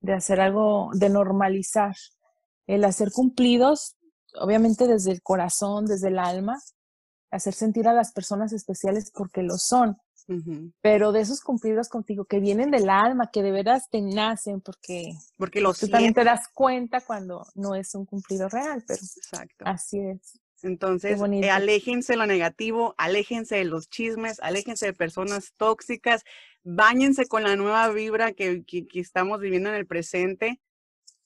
Speaker 3: de hacer algo, de normalizar, el hacer cumplidos, obviamente desde el corazón, desde el alma, hacer sentir a las personas especiales porque lo son, pero de esos cumplidos contigo que vienen del alma, que de veras te nacen, porque,
Speaker 2: porque lo
Speaker 3: tú también te das cuenta cuando no es un cumplido real, pero Exacto. así es.
Speaker 2: Entonces, eh, aléjense lo negativo, aléjense de los chismes, aléjense de personas tóxicas, bañense con la nueva vibra que, que, estamos viviendo en el presente.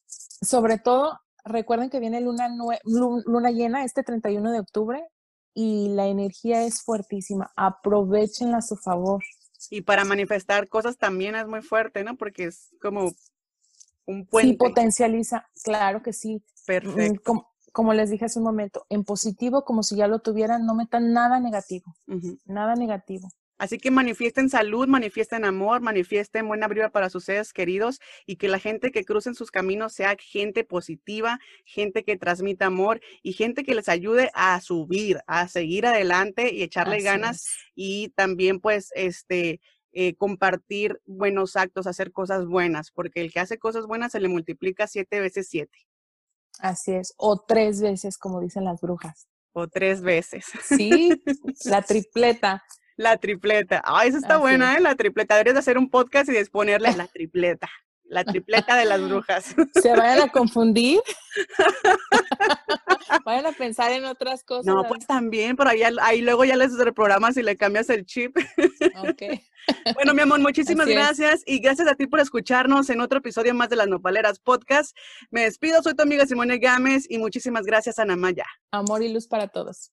Speaker 3: Sobre todo, recuerden que viene luna, luna llena este 31 de octubre y la energía es fuertísima. Aprovechenla a su favor.
Speaker 2: Y para manifestar cosas también es muy fuerte, ¿no? Porque es como un puente.
Speaker 3: Sí, potencializa, claro que sí. Mm,
Speaker 2: Perfecto.
Speaker 3: Como, les dije hace un momento, en positivo, como si ya lo tuvieran, no metan nada negativo. Nada negativo.
Speaker 2: Así que manifiesten salud, manifiesten amor, manifiesten buena vibra para sus seres queridos y que la gente que cruce en sus caminos sea gente positiva, gente que transmita amor y gente que les ayude a subir, a seguir adelante y echarle ganas y también pues este eh, compartir buenos actos, hacer cosas buenas, porque el que hace cosas buenas se le multiplica siete veces siete.
Speaker 3: Así es, o tres veces, como dicen las brujas.
Speaker 2: O tres veces.
Speaker 3: Sí, la <laughs> tripleta.
Speaker 2: La tripleta. Ah, esa está buena, ¿eh? La tripleta. Deberías hacer un podcast y disponerle la tripleta. La <laughs> tripleta de las brujas.
Speaker 3: Se vayan a <laughs> confundir. vayan a pensar en otras cosas.
Speaker 2: No, pues también, pero ahí, ahí luego ya les reprogramas y le cambias el chip.
Speaker 3: Ok. <laughs>
Speaker 2: Bueno, mi amor, muchísimas
Speaker 3: Así es.
Speaker 2: gracias y gracias a ti por escucharnos en otro episodio más de las Nopaleras Podcast. Me despido, soy tu amiga Simone Gámez y muchísimas gracias, Ana Maya.
Speaker 3: Amor y luz para todos.